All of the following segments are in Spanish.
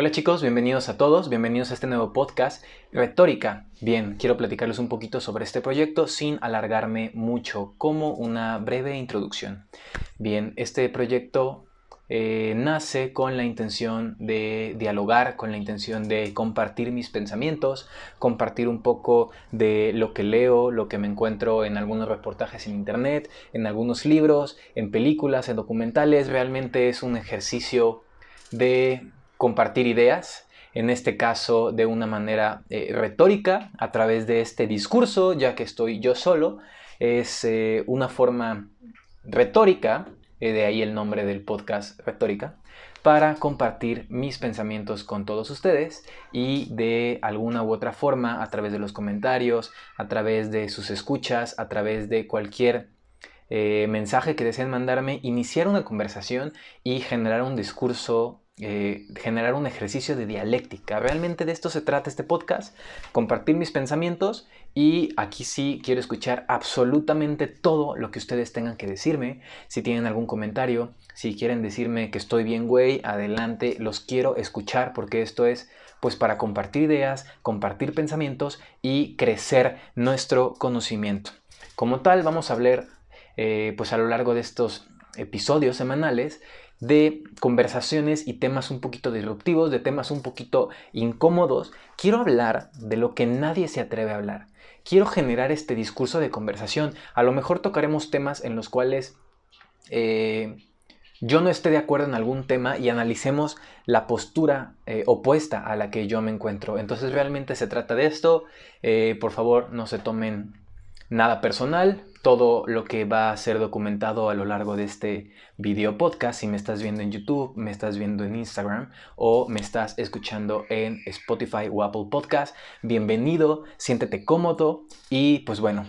Hola chicos, bienvenidos a todos, bienvenidos a este nuevo podcast, Retórica. Bien, quiero platicarles un poquito sobre este proyecto sin alargarme mucho, como una breve introducción. Bien, este proyecto eh, nace con la intención de dialogar, con la intención de compartir mis pensamientos, compartir un poco de lo que leo, lo que me encuentro en algunos reportajes en internet, en algunos libros, en películas, en documentales. Realmente es un ejercicio de compartir ideas, en este caso de una manera eh, retórica, a través de este discurso, ya que estoy yo solo, es eh, una forma retórica, eh, de ahí el nombre del podcast retórica, para compartir mis pensamientos con todos ustedes y de alguna u otra forma, a través de los comentarios, a través de sus escuchas, a través de cualquier mensaje que deseen mandarme, iniciar una conversación y generar un discurso eh, generar un ejercicio de dialéctica. Realmente de esto se trata este podcast, compartir mis pensamientos y aquí sí quiero escuchar absolutamente todo lo que ustedes tengan que decirme. Si tienen algún comentario, si quieren decirme que estoy bien, güey, adelante, los quiero escuchar porque esto es pues para compartir ideas, compartir pensamientos y crecer nuestro conocimiento. Como tal, vamos a hablar eh, pues a lo largo de estos episodios semanales de conversaciones y temas un poquito disruptivos, de temas un poquito incómodos. Quiero hablar de lo que nadie se atreve a hablar. Quiero generar este discurso de conversación. A lo mejor tocaremos temas en los cuales eh, yo no esté de acuerdo en algún tema y analicemos la postura eh, opuesta a la que yo me encuentro. Entonces realmente se trata de esto. Eh, por favor, no se tomen nada personal, todo lo que va a ser documentado a lo largo de este video podcast, si me estás viendo en YouTube, me estás viendo en Instagram o me estás escuchando en Spotify o Apple Podcast, bienvenido, siéntete cómodo y pues bueno,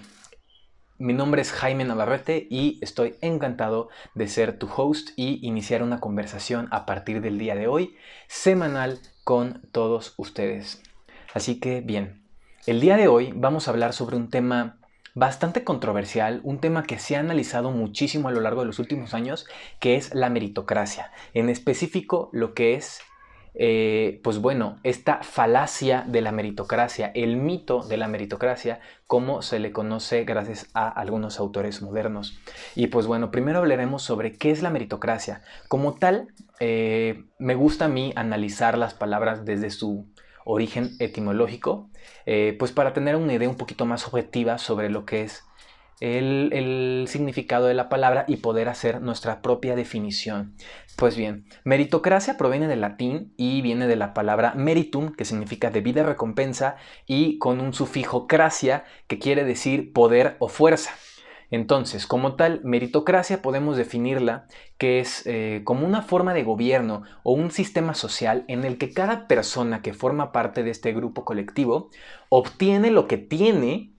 mi nombre es Jaime Navarrete y estoy encantado de ser tu host y iniciar una conversación a partir del día de hoy, semanal con todos ustedes. Así que bien, el día de hoy vamos a hablar sobre un tema bastante controversial, un tema que se ha analizado muchísimo a lo largo de los últimos años, que es la meritocracia. En específico, lo que es, eh, pues bueno, esta falacia de la meritocracia, el mito de la meritocracia, como se le conoce gracias a algunos autores modernos. Y pues bueno, primero hablaremos sobre qué es la meritocracia. Como tal, eh, me gusta a mí analizar las palabras desde su origen etimológico, eh, pues para tener una idea un poquito más objetiva sobre lo que es el, significado de la palabra y poder hacer nuestra propia definición. Pues bien, meritocracia proviene del latín y viene de la palabra meritum, que significa debida recompensa, y con un sufijo cracia, que quiere decir poder o fuerza. Entonces, como tal, meritocracia podemos definirla que es eh, como una forma de gobierno o un sistema social en el que cada persona que forma parte de este grupo colectivo obtiene lo que tiene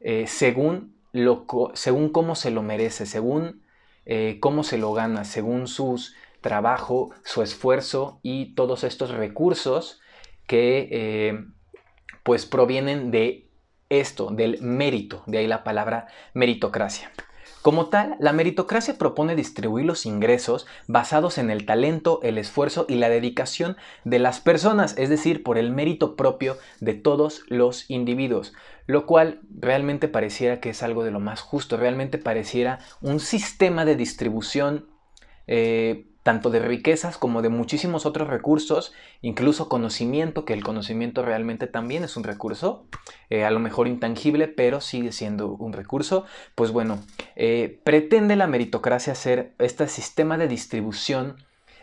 eh, según, lo, según cómo se lo merece, según eh, cómo se lo gana, según su trabajo, su esfuerzo y todos estos recursos que pues provienen de esto del mérito, de ahí la palabra meritocracia. Como tal, la meritocracia propone distribuir los ingresos basados en el talento, el esfuerzo y la dedicación de las personas, es decir, por el mérito propio de todos los individuos, lo cual realmente pareciera que es algo de lo más justo, realmente pareciera un sistema de distribución eh, tanto de riquezas como de muchísimos otros recursos, incluso conocimiento, que el conocimiento realmente también es un recurso, eh, a lo mejor intangible, pero sigue siendo un recurso, pues bueno, eh, pretende la meritocracia ser este sistema de distribución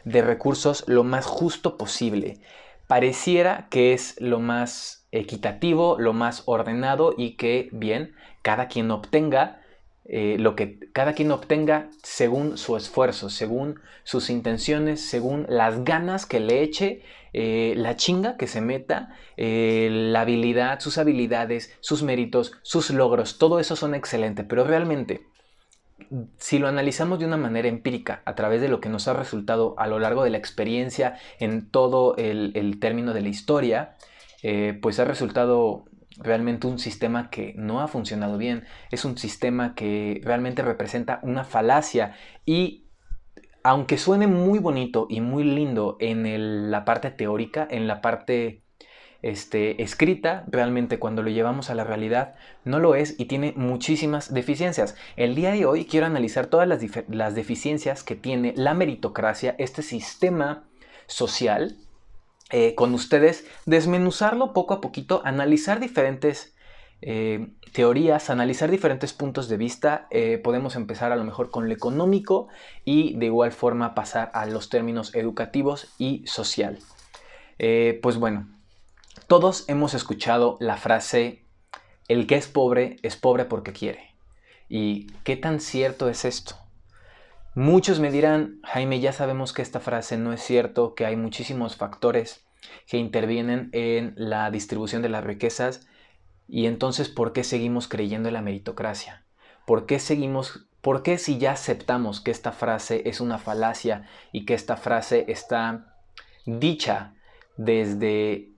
de recursos lo más justo posible. Pareciera que es lo más equitativo, lo más ordenado y que, bien, cada quien obtenga eh, lo que cada quien obtenga según su esfuerzo, según sus intenciones, según las ganas que le eche, eh, la chinga que se meta, eh, la habilidad, sus habilidades, sus méritos, sus logros, todo eso son excelentes, pero realmente si lo analizamos de una manera empírica, a través de lo que nos ha resultado a lo largo de la experiencia en todo el, término de la historia, pues ha resultado realmente un sistema que no ha funcionado bien, es un sistema que realmente representa una falacia y aunque suene muy bonito y muy lindo en la parte teórica, en la parte este, escrita, realmente cuando lo llevamos a la realidad no lo es y tiene muchísimas deficiencias. El día de hoy quiero analizar todas las, las deficiencias que tiene la meritocracia, este sistema social, eh, con ustedes, desmenuzarlo poco a poquito, analizar diferentes eh, teorías, analizar diferentes puntos de vista. Eh, podemos empezar a lo mejor con lo económico y de igual forma pasar a los términos educativos y social. pues bueno, todos hemos escuchado la frase, el que es pobre es pobre porque quiere. ¿Y qué tan cierto es esto? Muchos me dirán, Jaime, ya sabemos que esta frase no es cierto, que hay muchísimos factores que intervienen en la distribución de las riquezas y entonces ¿por qué seguimos creyendo en la meritocracia? ¿Por qué seguimos, por qué si ya aceptamos que esta frase es una falacia y que esta frase está dicha desde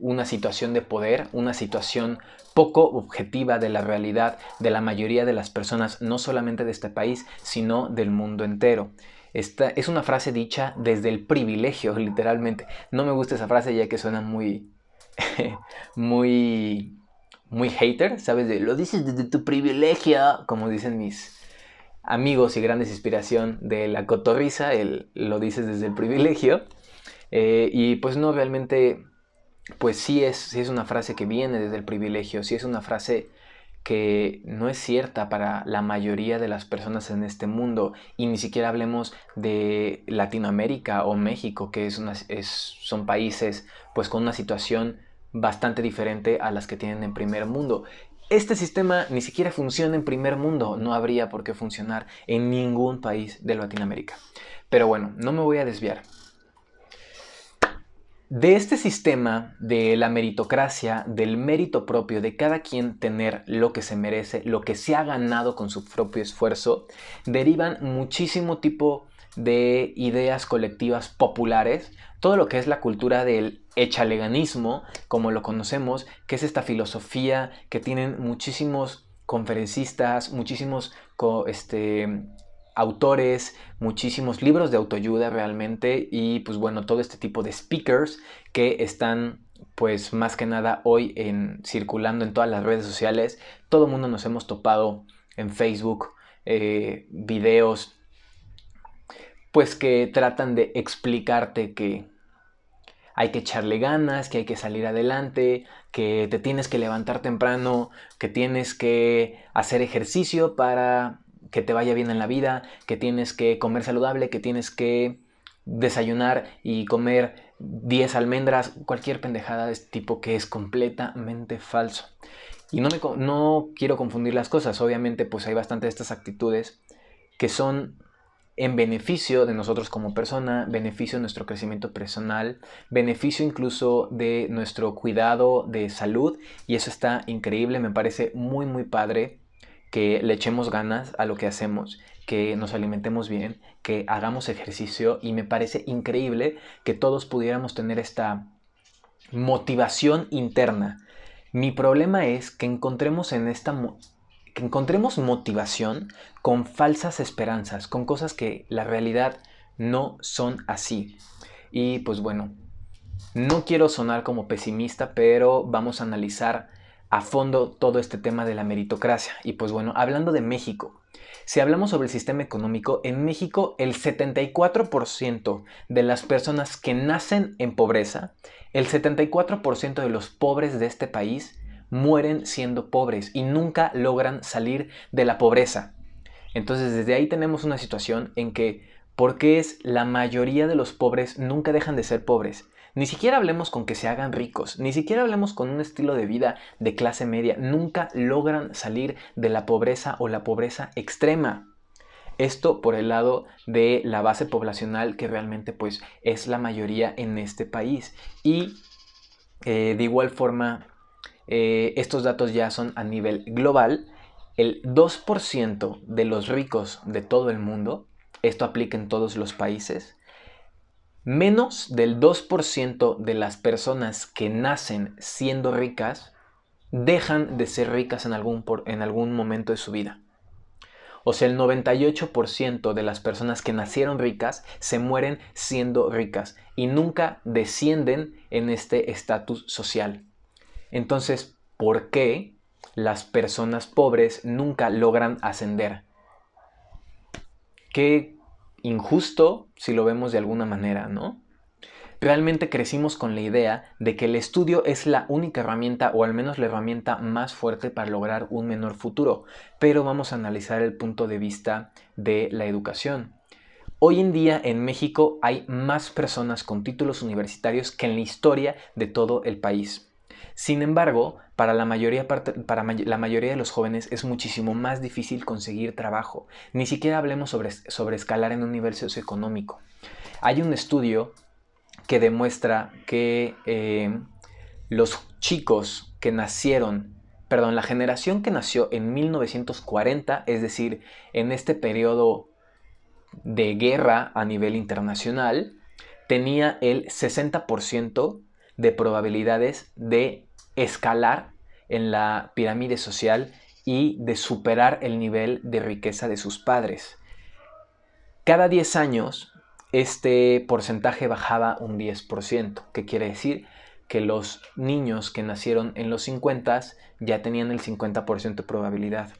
una situación de poder, una situación poco objetiva de la realidad de la mayoría de las personas, no solamente de este país, sino del mundo entero. Esta es una frase dicha desde el privilegio, literalmente. No me gusta esa frase ya que suena muy, muy, muy hater, ¿sabes? Lo dices desde tu privilegio, como dicen mis amigos y grandes inspiración de la cotorriza, lo dices desde el privilegio. Eh, y pues no, realmente, pues sí es, es una frase que viene desde el privilegio, sí es una frase que no es cierta para la mayoría de las personas en este mundo y ni siquiera hablemos de Latinoamérica o México que es es, son países pues con una situación bastante diferente a las que tienen en primer mundo. Este sistema ni siquiera funciona en primer mundo, no habría por qué funcionar en ningún país de Latinoamérica. Pero bueno, no me voy a desviar. De este sistema de la meritocracia, del mérito propio, de cada quien tener lo que se merece, lo que se ha ganado con su propio esfuerzo, derivan muchísimo tipo de ideas colectivas populares, todo lo que es la cultura del echaleganismo, como lo conocemos, que es esta filosofía que tienen muchísimos conferencistas, muchísimos este, autores, muchísimos libros de autoayuda realmente y pues bueno, todo este tipo de speakers que están pues más que nada hoy en circulando en todas las redes sociales. Todo el mundo nos hemos topado en Facebook, eh, videos pues que tratan de explicarte que hay que echarle ganas, que hay que salir adelante, que te tienes que levantar temprano, que tienes que hacer ejercicio para que te vaya bien en la vida, que tienes que comer saludable, que tienes que desayunar y comer 10 almendras, cualquier pendejada de este tipo que es completamente falso. Y no, me, no quiero confundir las cosas, obviamente pues hay bastante de estas actitudes que son en beneficio de nosotros como persona, beneficio de nuestro crecimiento personal, beneficio incluso de nuestro cuidado de salud y eso está increíble, me parece muy muy padre que le echemos ganas a lo que hacemos, que nos alimentemos bien, que hagamos ejercicio y me parece increíble que todos pudiéramos tener esta motivación interna. Mi problema es que encontremos en esta que encontremos motivación con falsas esperanzas, con cosas que la realidad no son así. Y pues bueno, no quiero sonar como pesimista, pero vamos a analizar a fondo todo este tema de la meritocracia. Y pues bueno, hablando de México, si hablamos sobre el sistema económico, en México el 74% de las personas que nacen en pobreza, el 74% de los pobres de este país mueren siendo pobres y nunca logran salir de la pobreza. Entonces desde ahí tenemos una situación en que, ¿por qué es la mayoría de los pobres nunca dejan de ser pobres? Ni siquiera hablemos con que se hagan ricos, ni siquiera hablemos con un estilo de vida de clase media, nunca logran salir de la pobreza o la pobreza extrema. Esto por el lado de la base poblacional que realmente pues es la mayoría en este país. Y eh, de igual forma, eh, estos datos ya son a nivel global. El 2% de los ricos de todo el mundo, esto aplica en todos los países, Menos del 2% de las personas que nacen siendo ricas dejan de ser ricas en algún, en algún momento de su vida. O sea, el 98% de las personas que nacieron ricas se mueren siendo ricas y nunca descienden en este estatus social. Entonces, ¿por qué las personas pobres nunca logran ascender? Qué injusto si lo vemos de alguna manera, ¿no? Realmente crecimos con la idea de que el estudio es la única herramienta o al menos la herramienta más fuerte para lograr un menor futuro, pero vamos a analizar el punto de vista de la educación. Hoy en día en México hay más personas con títulos universitarios que en la historia de todo el país. Sin embargo, para la mayoría, para la mayoría de los jóvenes es muchísimo más difícil conseguir trabajo. Ni siquiera hablemos sobre, sobre escalar en un nivel socioeconómico. Hay un estudio que demuestra que eh, los chicos que nacieron, perdón, la generación que nació en 1940, es decir, en este periodo de guerra a nivel internacional, tenía el 60% de probabilidades de escalar en la pirámide social y de superar el nivel de riqueza de sus padres. Cada 10 años este porcentaje bajaba un 10%, que quiere decir que los niños que nacieron en los 50 ya tenían el 50% de probabilidad.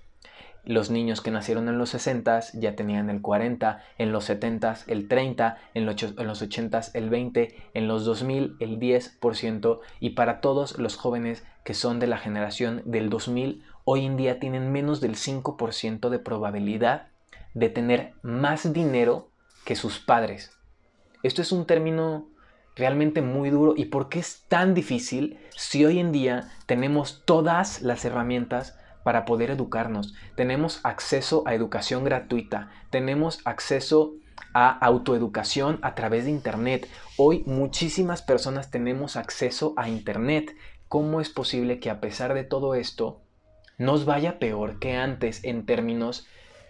Los niños que nacieron en los 60 ya tenían el 40, en los 70 el 30, en los 80 el 20, en los 2000 el 10% y para todos los jóvenes que son de la generación del 2000 hoy en día tienen menos del 5% de probabilidad de tener más dinero que sus padres. Esto es un término realmente muy duro. ¿Y por qué es tan difícil si hoy en día tenemos todas las herramientas para poder educarnos? Tenemos acceso a educación gratuita, tenemos acceso a autoeducación a través de Internet. Hoy muchísimas personas tenemos acceso a Internet. ¿Cómo es posible que a pesar de todo esto nos vaya peor que antes en términos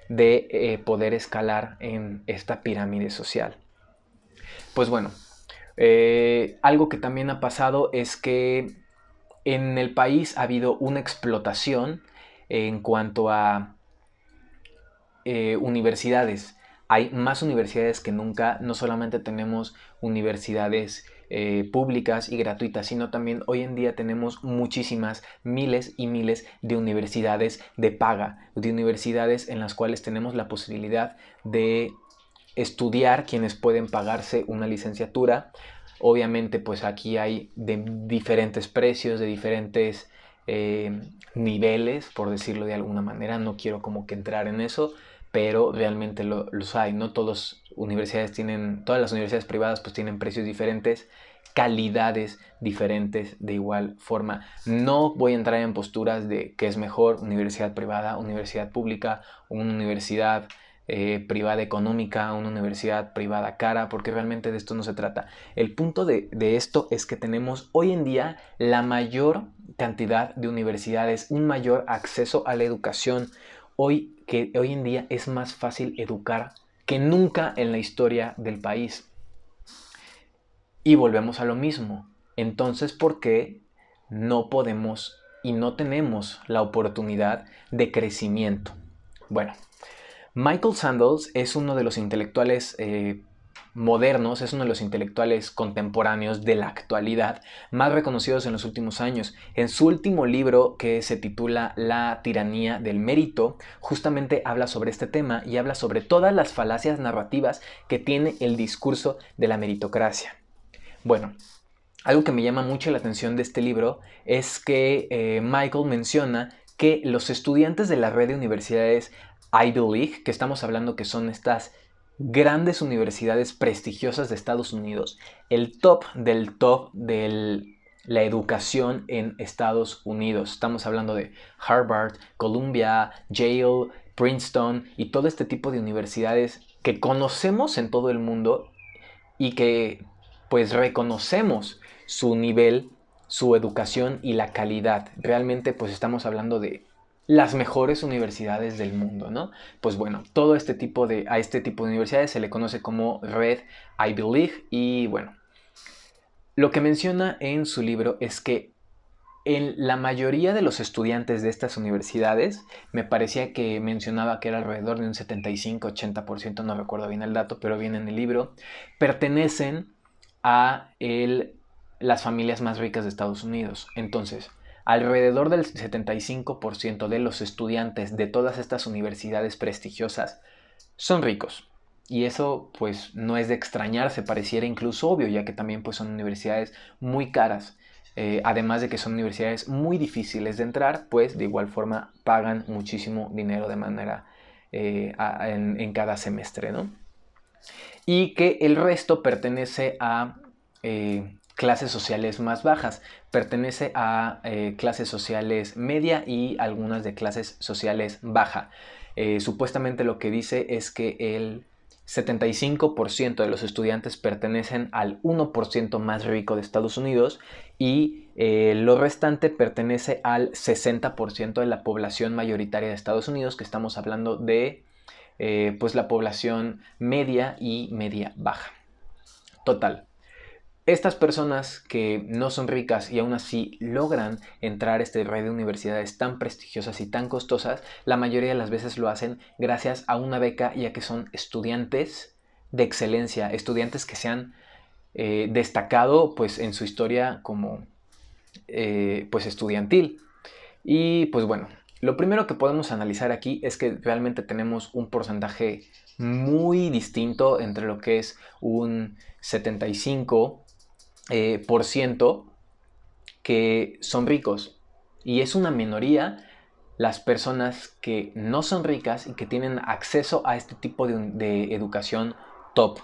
de eh, poder escalar en esta pirámide social. Pues bueno, eh, algo que también ha pasado es que en el país ha habido una explotación en cuanto a eh, universidades. Hay más universidades que nunca, no solamente tenemos universidades eh, públicas y gratuitas, sino también hoy en día tenemos muchísimas, miles y miles de universidades de paga, de universidades en las cuales tenemos la posibilidad de estudiar quienes pueden pagarse una licenciatura. Obviamente pues aquí hay de diferentes precios, de diferentes eh, niveles, por decirlo de alguna manera. No quiero como que entrar en eso, pero realmente los hay, ¿no? Todas universidades tienen, todas las universidades privadas pues tienen precios diferentes, calidades diferentes de igual forma. No voy a entrar en posturas de qué es mejor, universidad privada, universidad pública, una universidad eh, privada económica, una universidad privada cara, porque realmente de esto no se trata. El punto de esto es que tenemos hoy en día la mayor cantidad de universidades, un mayor acceso a la educación, hoy que hoy en día es más fácil educar que nunca en la historia del país. Y volvemos a lo mismo. Entonces, ¿por qué no podemos y no tenemos la oportunidad de crecimiento? Bueno, Michael Sandels es uno de los intelectuales eh, modernos, es uno de los intelectuales contemporáneos de la actualidad más reconocidos en los últimos años. En su último libro, que se titula La tiranía del mérito, justamente habla sobre este tema y habla sobre todas las falacias narrativas que tiene el discurso de la meritocracia. Bueno, algo que me llama mucho la atención de este libro es que eh, Michael menciona que los estudiantes de la red de universidades Ivy League, que estamos hablando que son estas grandes universidades prestigiosas de Estados Unidos, el top del top de la educación en Estados Unidos. Estamos hablando de Harvard, Columbia, Yale, Princeton y todo este tipo de universidades que conocemos en todo el mundo y que pues reconocemos su nivel, su educación y la calidad. Realmente pues estamos hablando de las mejores universidades del mundo, ¿no? Pues bueno, todo este tipo de, a este tipo de universidades se le conoce como Red Ivy League y bueno, lo que menciona en su libro es que en la mayoría de los estudiantes de estas universidades, me parecía que mencionaba que era alrededor de un 75-80%, no recuerdo bien el dato, pero viene en el libro, pertenecen a las familias más ricas de Estados Unidos. Entonces, alrededor del 75% de los estudiantes de todas estas universidades prestigiosas son ricos. Y eso pues no es de extrañarse, pareciera incluso obvio, ya que también pues son universidades muy caras. Eh, además de que son universidades muy difíciles de entrar, pues de igual forma pagan muchísimo dinero de manera eh, en, cada semestre, ¿no? Y que el resto pertenece a eh, clases sociales más bajas, pertenece a clases sociales media y algunas de clases sociales baja. supuestamente lo que dice es que el 75% de los estudiantes pertenecen al 1% más rico de Estados Unidos y eh, lo restante pertenece al 60% de la población mayoritaria de Estados Unidos, que estamos hablando de eh, pues la población media y media baja. Total, estas personas que no son ricas y aún así logran entrar a este red de universidades tan prestigiosas y tan costosas, la mayoría de las veces lo hacen gracias a una beca ya que son estudiantes de excelencia, estudiantes que se han eh, destacado pues en su historia como eh, pues estudiantil. Y pues bueno, lo primero que podemos analizar aquí es que realmente tenemos un porcentaje muy distinto entre lo que es un 75 eh, por ciento que son ricos. Y es una minoría las personas que no son ricas y que tienen acceso a este tipo de, educación top.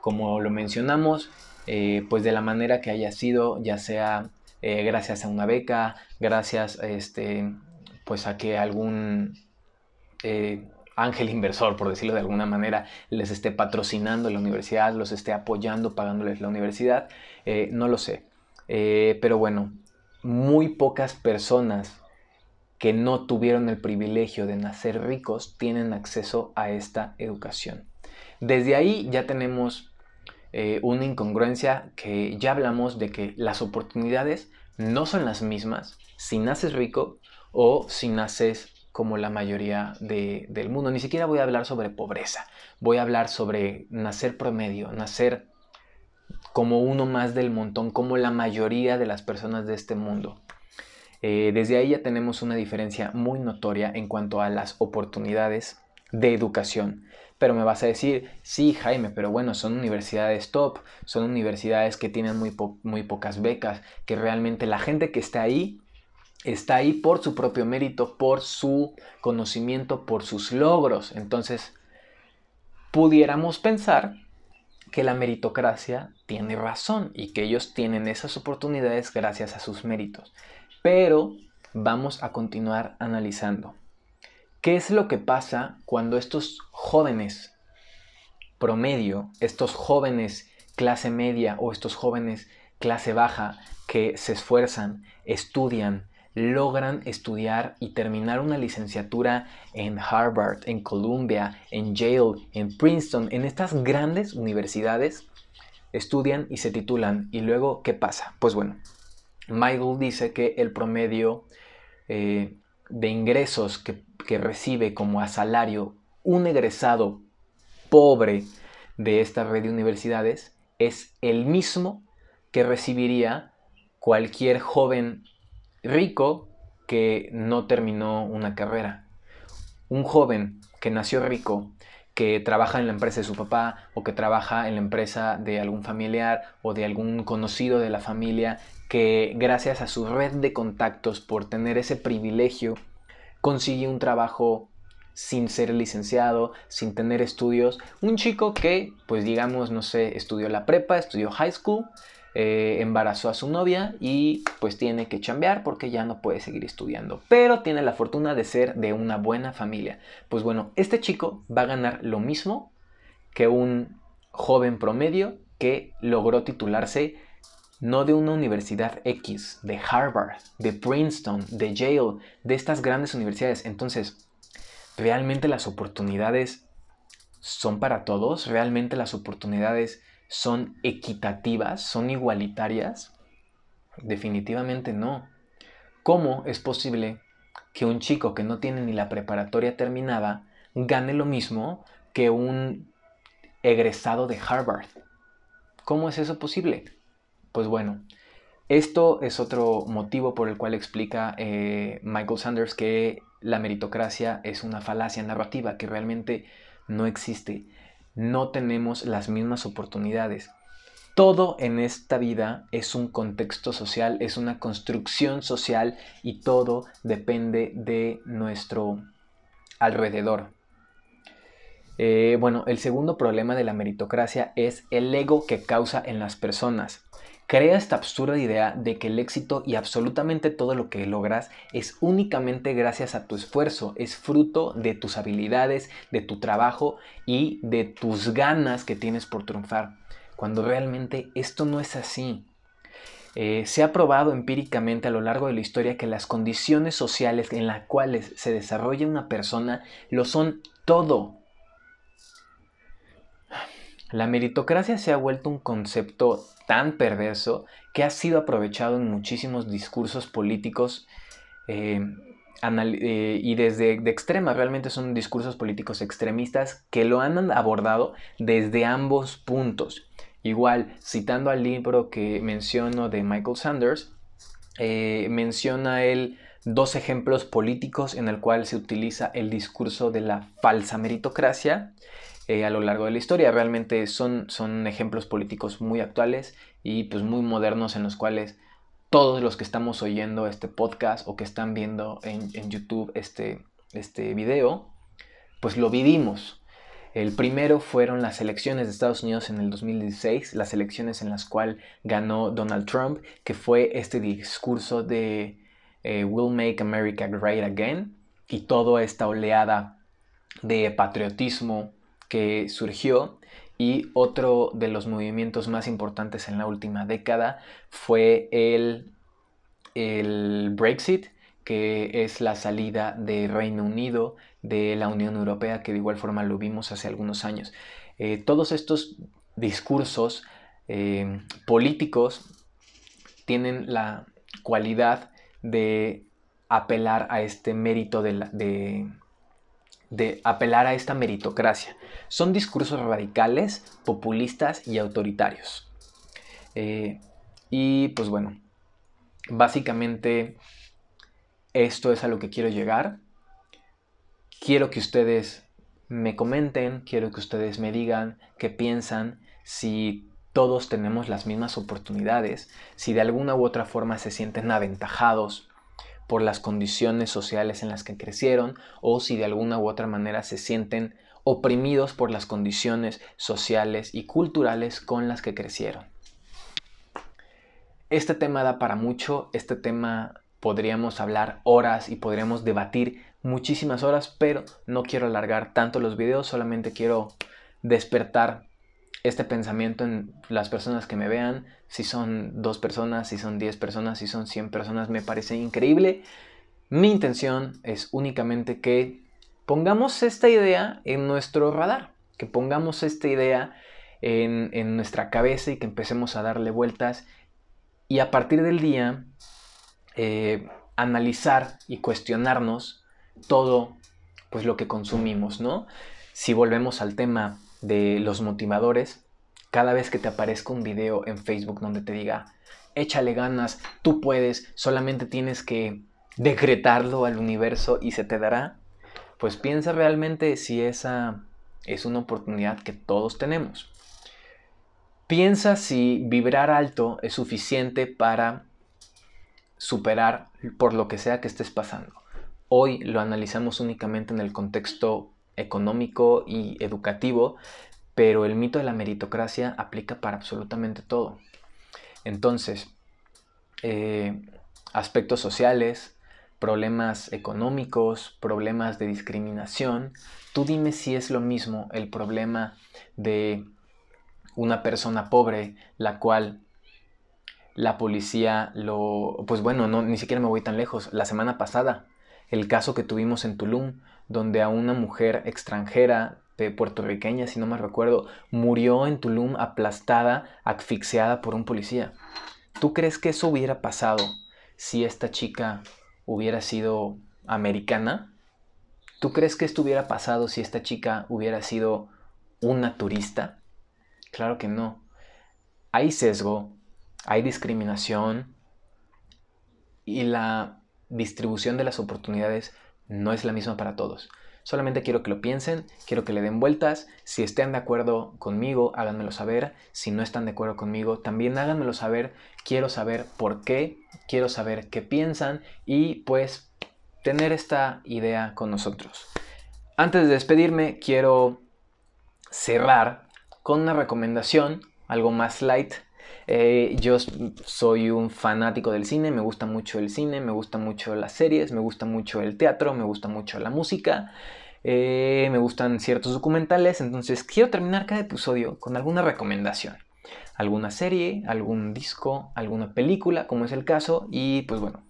Como lo mencionamos, eh, pues de la manera que haya sido, ya sea eh, gracias a una beca, gracias este, pues a que algún ángel inversor, por decirlo de alguna manera, les esté patrocinando la universidad, los esté apoyando, pagándoles la universidad, eh, no lo sé. Eh, pero bueno, muy pocas personas que no tuvieron el privilegio de nacer ricos tienen acceso a esta educación. Desde ahí ya tenemos eh, una incongruencia que ya hablamos de que las oportunidades no son las mismas si naces rico o si naces como la mayoría del mundo. Ni siquiera voy a hablar sobre pobreza, voy a hablar sobre nacer promedio, nacer como uno más del montón, como la mayoría de las personas de este mundo. Eh, desde ahí ya tenemos una diferencia muy notoria en cuanto a las oportunidades de educación. Pero me vas a decir, sí, Jaime, pero bueno, son universidades top, son universidades que tienen muy, muy pocas becas, que realmente la gente que está ahí está ahí por su propio mérito, por su conocimiento, por sus logros. Entonces, pudiéramos pensar que la meritocracia tiene razón y que ellos tienen esas oportunidades gracias a sus méritos. Pero vamos a continuar analizando. ¿Qué es lo que pasa cuando estos jóvenes promedio, estos jóvenes clase media o estos jóvenes clase baja que se esfuerzan, estudian, logran estudiar y terminar una licenciatura en Harvard, en Columbia, en Yale, en Princeton, en estas grandes universidades, estudian y se titulan. ¿Y luego qué pasa? Pues bueno, Michael dice que el promedio eh, de ingresos que, que recibe como a salario un egresado pobre de esta red de universidades es el mismo que recibiría cualquier joven rico que no terminó una carrera. Un joven que nació rico, que trabaja en la empresa de su papá o que trabaja en la empresa de algún familiar o de algún conocido de la familia, que gracias a su red de contactos por tener ese privilegio consigue un trabajo sin ser licenciado, sin tener estudios. Un chico que, pues digamos, no sé, estudió la prepa, estudió high school, eh, embarazó a su novia y pues tiene que chambear porque ya no puede seguir estudiando. Pero tiene la fortuna de ser de una buena familia. Pues bueno, este chico va a ganar lo mismo que un joven promedio que logró titularse no de una universidad X, de Harvard, de Princeton, de Yale, de estas grandes universidades. Entonces, ¿realmente las oportunidades son para todos? ¿Realmente las oportunidades son equitativas, son igualitarias? Definitivamente no. ¿Cómo es posible que un chico que no tiene ni la preparatoria terminada gane lo mismo que un egresado de Harvard? ¿Cómo es eso posible? Pues bueno, esto es otro motivo por el cual explica eh, Michael Sanders que la meritocracia es una falacia narrativa que realmente no existe. No tenemos las mismas oportunidades. Todo en esta vida es un contexto social, es una construcción social y todo depende de nuestro alrededor. Eh, bueno, el segundo problema de la meritocracia es el ego que causa en las personas. Crea esta absurda idea de que el éxito y absolutamente todo lo que logras es únicamente gracias a tu esfuerzo, es fruto de tus habilidades, de tu trabajo y de tus ganas que tienes por triunfar cuando realmente esto no es así. Eh, se ha probado empíricamente a lo largo de la historia que las condiciones sociales en las cuales se desarrolla una persona lo son todo. La meritocracia se ha vuelto un concepto tan perverso que ha sido aprovechado en muchísimos discursos políticos eh, eh, y desde de extrema, realmente son discursos políticos extremistas que lo han abordado desde ambos puntos. Igual, citando al libro que menciono de Michael Sanders, eh, menciona él dos ejemplos políticos en el cual se utiliza el discurso de la falsa meritocracia eh, a lo largo de la historia. Realmente son, son ejemplos políticos muy actuales y pues muy modernos en los cuales todos los que estamos oyendo este podcast o que están viendo en, YouTube este, este video, pues lo vivimos. El primero fueron las elecciones de Estados Unidos en el 2016, las elecciones en las cuales ganó Donald Trump, que fue este discurso de eh, We'll Make America Great Again y toda esta oleada de patriotismo que surgió. Y otro de los movimientos más importantes en la última década fue el, el Brexit, que es la salida de Reino Unido de la Unión Europea, que de igual forma lo vimos hace algunos años. Eh, todos estos discursos eh, políticos tienen la cualidad de apelar a este mérito de, de, apelar a esta meritocracia. Son discursos radicales, populistas y autoritarios. Eh, y pues bueno, básicamente esto es a lo que quiero llegar. Quiero que ustedes me comenten, quiero que ustedes me digan qué piensan, si todos tenemos las mismas oportunidades, si de alguna u otra forma se sienten aventajados por las condiciones sociales en las que crecieron o si de alguna u otra manera se sienten oprimidos por las condiciones sociales y culturales con las que crecieron. Este tema da para mucho, este tema podríamos hablar horas y podríamos debatir muchísimas horas, pero no quiero alargar tanto los videos, solamente quiero despertar este pensamiento en las personas que me vean, si son dos personas, si son diez personas, si son cien personas, me parece increíble. Mi intención es únicamente que pongamos esta idea en nuestro radar, que pongamos esta idea en, nuestra cabeza y que empecemos a darle vueltas y a partir del día eh, analizar y cuestionarnos todo pues lo que consumimos, ¿no? Si volvemos al tema de los motivadores, cada vez que te aparezca un video en Facebook donde te diga, échale ganas, tú puedes, solamente tienes que decretarlo al universo y se te dará, pues piensa realmente si esa es una oportunidad que todos tenemos. Piensa si vibrar alto es suficiente para superar por lo que sea que estés pasando. Hoy lo analizamos únicamente en el contexto económico y educativo, pero el mito de la meritocracia aplica para absolutamente todo. Entonces, eh, aspectos sociales, problemas económicos, problemas de discriminación, tú dime si es lo mismo el problema de una persona pobre, la cual la policía lo... Pues bueno, no, ni siquiera me voy tan lejos. La semana pasada el caso que tuvimos en Tulum, donde a una mujer extranjera de puertorriqueña, si no me recuerdo, murió en Tulum aplastada, asfixiada por un policía. ¿Tú crees que eso hubiera pasado si esta chica hubiera sido americana? ¿Tú crees que esto hubiera pasado si esta chica hubiera sido una turista? Claro que no. Hay sesgo, hay discriminación y la distribución de las oportunidades no es la misma para todos. Solamente quiero que lo piensen, quiero que le den vueltas. Si estén de acuerdo conmigo, háganmelo saber. Si no están de acuerdo conmigo, también háganmelo saber. Quiero saber por qué, quiero saber qué piensan y pues tener esta idea con nosotros. Antes de despedirme, quiero cerrar con una recomendación, algo más light, eh, yo soy un fanático del cine, me gusta mucho el cine, me gusta mucho las series, me gusta mucho el teatro, me gusta mucho la música, eh, me gustan ciertos documentales, entonces quiero terminar cada episodio con alguna recomendación. Alguna serie, algún disco, alguna película, como es el caso, y pues bueno,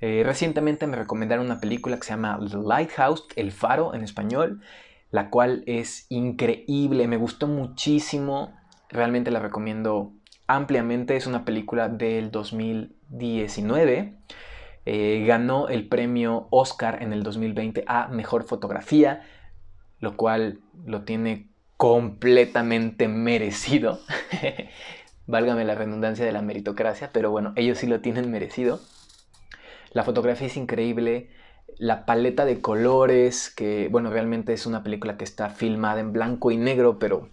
eh, recientemente me recomendaron una película que se llama The Lighthouse, El Faro en español, la cual es increíble, me gustó muchísimo, realmente la recomiendo ampliamente. Es una película del 2019. Eh, ganó el premio Oscar en el 2020 a Mejor Fotografía, lo cual lo tiene completamente merecido. Válgame la redundancia de la meritocracia, pero bueno, ellos sí lo tienen merecido. La fotografía es increíble, la paleta de colores, que bueno, realmente es una película que está filmada en blanco y negro, pero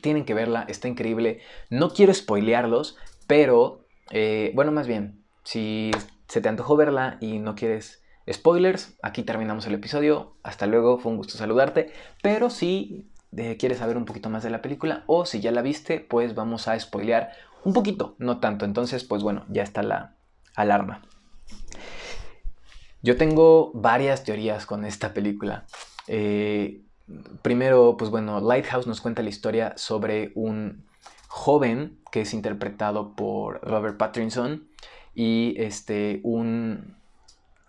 tienen que verla, está increíble. No quiero spoilearlos, pero eh, bueno, más bien, si se te antojó verla y no quieres spoilers, aquí terminamos el episodio. Hasta luego, fue un gusto saludarte. Pero si eh, quieres saber un poquito más de la película o si ya la viste, pues vamos a spoilear un poquito, no tanto. Entonces, pues bueno, ya está la alarma. Yo tengo varias teorías con esta película. Eh, primero, pues bueno, Lighthouse nos cuenta la historia sobre un joven que es interpretado por Robert Pattinson y este, un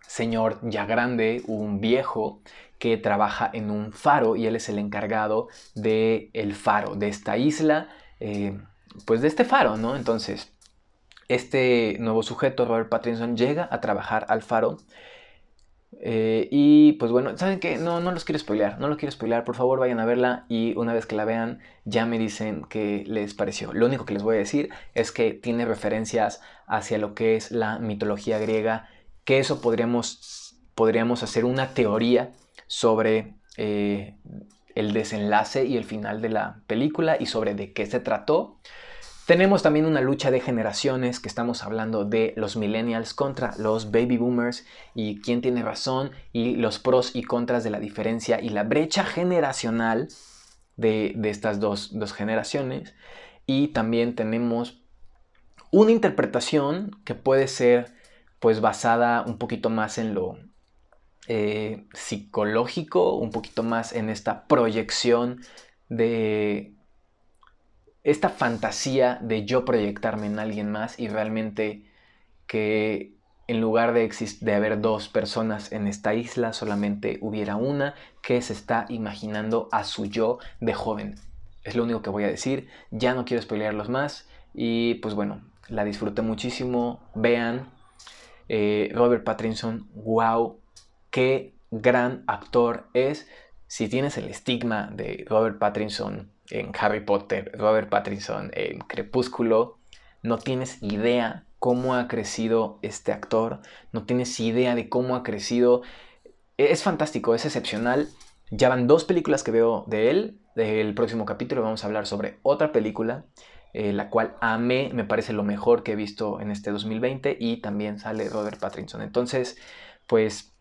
señor ya grande, un viejo que trabaja en un faro y él es el encargado de el faro, de esta isla, eh, pues de este faro, ¿no? Entonces, este nuevo sujeto, Robert Pattinson, llega a trabajar al faro eh, y pues bueno, ¿saben qué? No, no los quiero spoilear, no los quiero spoilear, por favor vayan a verla y una vez que la vean ya me dicen qué les pareció. Lo único que les voy a decir es que tiene referencias hacia lo que es la mitología griega, que eso podríamos, podríamos hacer una teoría sobre eh, el desenlace y el final de la película y sobre de qué se trató. Tenemos también una lucha de generaciones que estamos hablando de los millennials contra los baby boomers y quién tiene razón y los pros y contras de la diferencia y la brecha generacional de, estas dos, generaciones. Y también tenemos una interpretación que puede ser pues basada un poquito más en lo eh, psicológico, un poquito más en esta proyección de esta fantasía de yo proyectarme en alguien más y realmente que en lugar de, de haber dos personas en esta isla, solamente hubiera una que se está imaginando a su yo de joven. Es lo único que voy a decir, ya no quiero spoilearlos más y pues bueno, la disfruté muchísimo, vean, eh, Robert Pattinson, wow, qué gran actor es. Si tienes el estigma de Robert Pattinson en Harry Potter, Robert Pattinson en Crepúsculo. No tienes idea cómo ha crecido este actor, no tienes idea de cómo ha crecido. Es fantástico, es excepcional. Ya van dos películas que veo de él. Del próximo capítulo vamos a hablar sobre otra película, eh, la cual amé, me parece lo mejor que he visto en este 2020 y también sale Robert Pattinson. Entonces, pues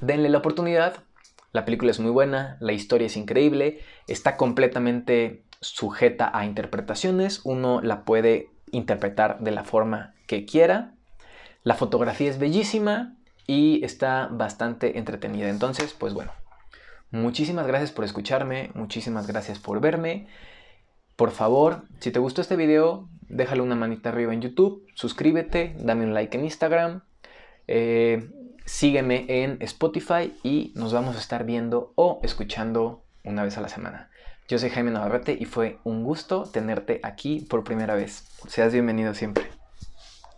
denle la oportunidad, la película es muy buena, la historia es increíble, está completamente sujeta a interpretaciones, uno la puede interpretar de la forma que quiera. La fotografía es bellísima y está bastante entretenida. Entonces, pues bueno, muchísimas gracias por escucharme, muchísimas gracias por verme. Por favor, si te gustó este video, déjale una manita arriba en YouTube, suscríbete, dame un like en Instagram. Eh, sígueme en Spotify y nos vamos a estar viendo o escuchando una vez a la semana. Yo soy Jaime Navarrete y fue un gusto tenerte aquí por primera vez. Seas bienvenido siempre.